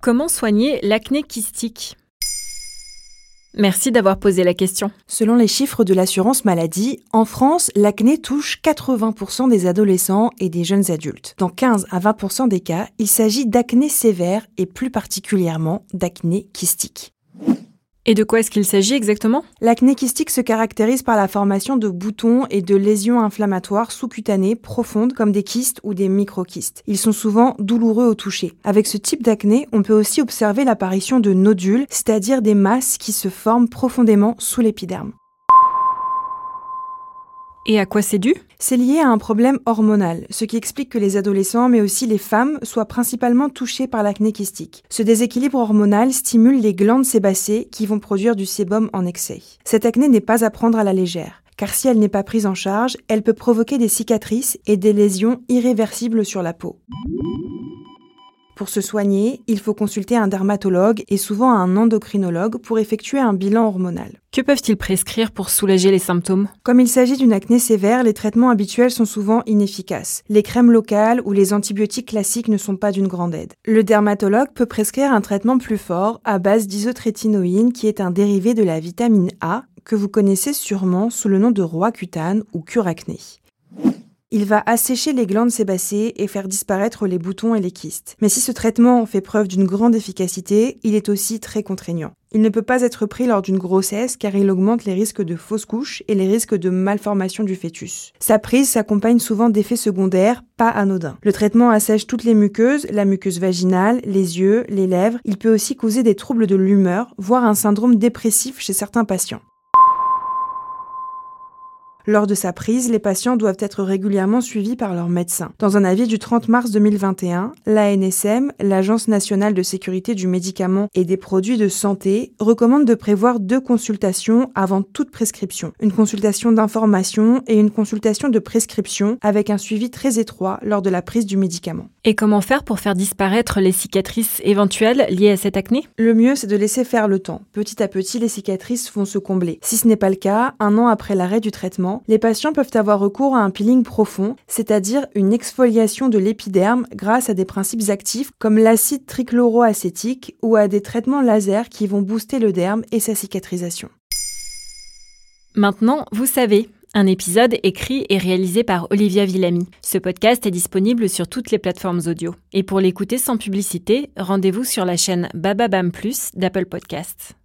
Comment soigner l'acné kystique? Merci d'avoir posé la question. Selon les chiffres de l'assurance maladie, en France, l'acné touche 80% des adolescents et des jeunes adultes. Dans 15 à 20% des cas, il s'agit d'acné sévère et plus particulièrement d'acné kystique. Et de quoi est-ce qu'il s'agit exactement? L'acné kystique se caractérise par la formation de boutons et de lésions inflammatoires sous-cutanées profondes comme des kystes ou des microkystes. Ils sont souvent douloureux au toucher. Avec ce type d'acné, on peut aussi observer l'apparition de nodules, c'est-à-dire des masses qui se forment profondément sous l'épiderme. Et à quoi c'est dû? C'est lié à un problème hormonal, ce qui explique que les adolescents, mais aussi les femmes, soient principalement touchés par l'acné kystique. Ce déséquilibre hormonal stimule les glandes sébacées qui vont produire du sébum en excès. Cette acné n'est pas à prendre à la légère car si elle n'est pas prise en charge, elle peut provoquer des cicatrices et des lésions irréversibles sur la peau. Pour se soigner, il faut consulter un dermatologue et souvent un endocrinologue pour effectuer un bilan hormonal. Que peuvent-ils prescrire pour soulager les symptômes? Comme il s'agit d'une acné sévère, les traitements habituels sont souvent inefficaces. Les crèmes locales ou les antibiotiques classiques ne sont pas d'une grande aide. Le dermatologue peut prescrire un traitement plus fort à base d'isotrétinoïne qui est un dérivé de la vitamine A que vous connaissez sûrement sous le nom de Roaccutane ou Curacné. Il va assécher les glandes sébacées et faire disparaître les boutons et les kystes. Mais si ce traitement fait preuve d'une grande efficacité, il est aussi très contraignant. Il ne peut pas être pris lors d'une grossesse car il augmente les risques de fausses couches et les risques de malformation du fœtus. Sa prise s'accompagne souvent d'effets secondaires pas anodins. Le traitement assèche toutes les muqueuses, la muqueuse vaginale, les yeux, les lèvres. Il peut aussi causer des troubles de l'humeur, voire un syndrome dépressif chez certains patients. Lors de sa prise, les patients doivent être régulièrement suivis par leur médecin. Dans un avis du 30 mars 2021, l'ANSM, l'Agence nationale de sécurité du médicament et des produits de santé, recommande de prévoir deux consultations avant toute prescription. Une consultation d'information et une consultation de prescription avec un suivi très étroit lors de la prise du médicament. Et comment faire pour faire disparaître les cicatrices éventuelles liées à cette acné? Le mieux, c'est de laisser faire le temps. Petit à petit, les cicatrices vont se combler. Si ce n'est pas le cas, un an après l'arrêt du traitement, les patients peuvent avoir recours à un peeling profond, c'est-à-dire une exfoliation de l'épiderme grâce à des principes actifs comme l'acide trichloroacétique ou à des traitements laser qui vont booster le derme et sa cicatrisation. Maintenant, vous savez, un épisode écrit et réalisé par Olivia Villamy. Ce podcast est disponible sur toutes les plateformes audio. Et pour l'écouter sans publicité, rendez-vous sur la chaîne Bababam Plus d'Apple Podcasts.